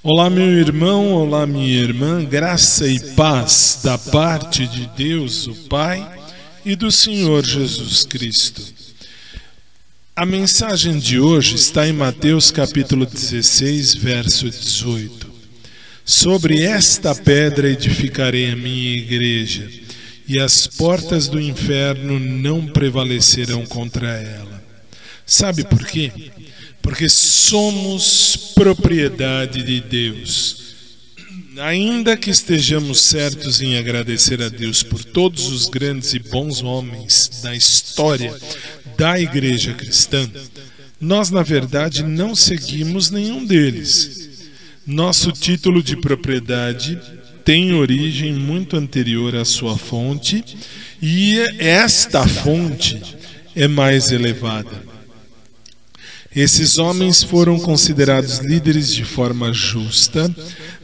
Olá, meu irmão, olá, minha irmã, graça e paz da parte de Deus, o Pai, e do Senhor Jesus Cristo. A mensagem de hoje está em Mateus capítulo 16, verso 18. Sobre esta pedra edificarei a minha igreja, e as portas do inferno não prevalecerão contra ela. Sabe por quê? porque somos propriedade de Deus. Ainda que estejamos certos em agradecer a Deus por todos os grandes e bons homens da história da igreja cristã, nós, na verdade, não seguimos nenhum deles. Nosso título de propriedade tem origem muito anterior à sua fonte, e esta fonte é mais elevada. Esses homens foram considerados líderes de forma justa,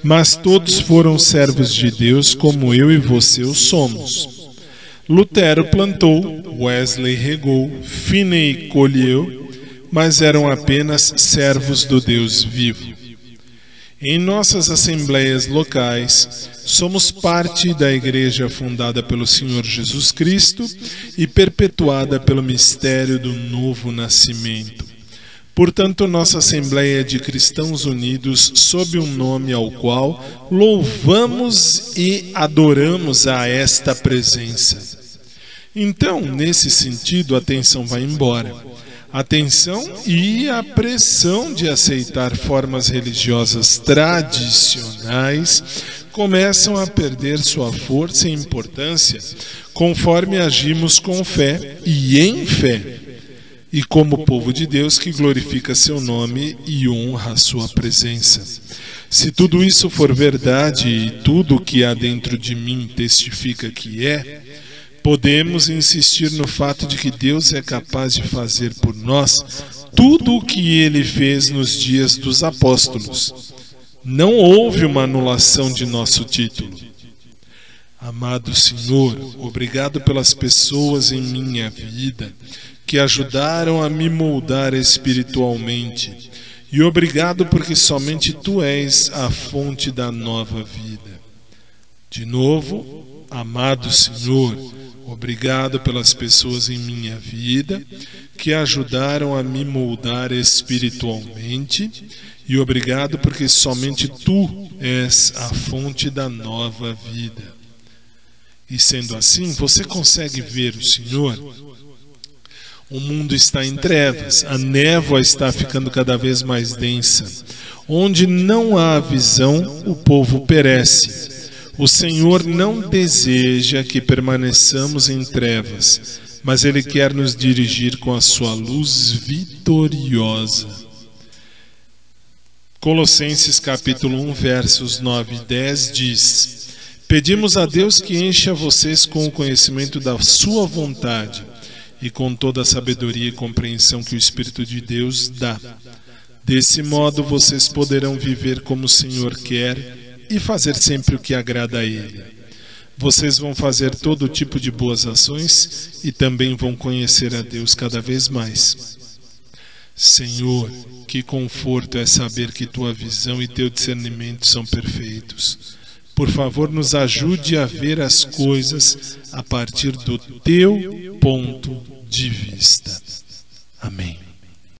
mas todos foram servos de Deus como eu e você o somos. Lutero plantou, Wesley regou, Finney colheu, mas eram apenas servos do Deus vivo. Em nossas assembleias locais, somos parte da igreja fundada pelo Senhor Jesus Cristo e perpetuada pelo mistério do novo nascimento. Portanto, nossa Assembleia de Cristãos Unidos, sob um nome ao qual louvamos e adoramos a esta presença. Então, nesse sentido, a tensão vai embora. A tensão e a pressão de aceitar formas religiosas tradicionais começam a perder sua força e importância conforme agimos com fé e em fé e como povo de Deus que glorifica seu nome e honra sua presença. Se tudo isso for verdade e tudo o que há dentro de mim testifica que é, podemos insistir no fato de que Deus é capaz de fazer por nós tudo o que ele fez nos dias dos apóstolos. Não houve uma anulação de nosso título. Amado Senhor, obrigado pelas pessoas em minha vida que ajudaram a me moldar espiritualmente. E obrigado porque somente tu és a fonte da nova vida. De novo, amado Senhor, obrigado pelas pessoas em minha vida que ajudaram a me moldar espiritualmente. E obrigado porque somente tu és a fonte da nova vida. E sendo assim, você consegue ver o Senhor o mundo está em trevas, a névoa está ficando cada vez mais densa. Onde não há visão, o povo perece. O Senhor não deseja que permaneçamos em trevas, mas Ele quer nos dirigir com a sua luz vitoriosa. Colossenses capítulo 1, versos 9 e 10 diz: Pedimos a Deus que encha vocês com o conhecimento da sua vontade e com toda a sabedoria e compreensão que o Espírito de Deus dá. Desse modo vocês poderão viver como o Senhor quer e fazer sempre o que agrada a Ele. Vocês vão fazer todo tipo de boas ações e também vão conhecer a Deus cada vez mais. Senhor, que conforto é saber que tua visão e teu discernimento são perfeitos. Por favor, nos ajude a ver as coisas a partir do teu ponto de vista. Amém.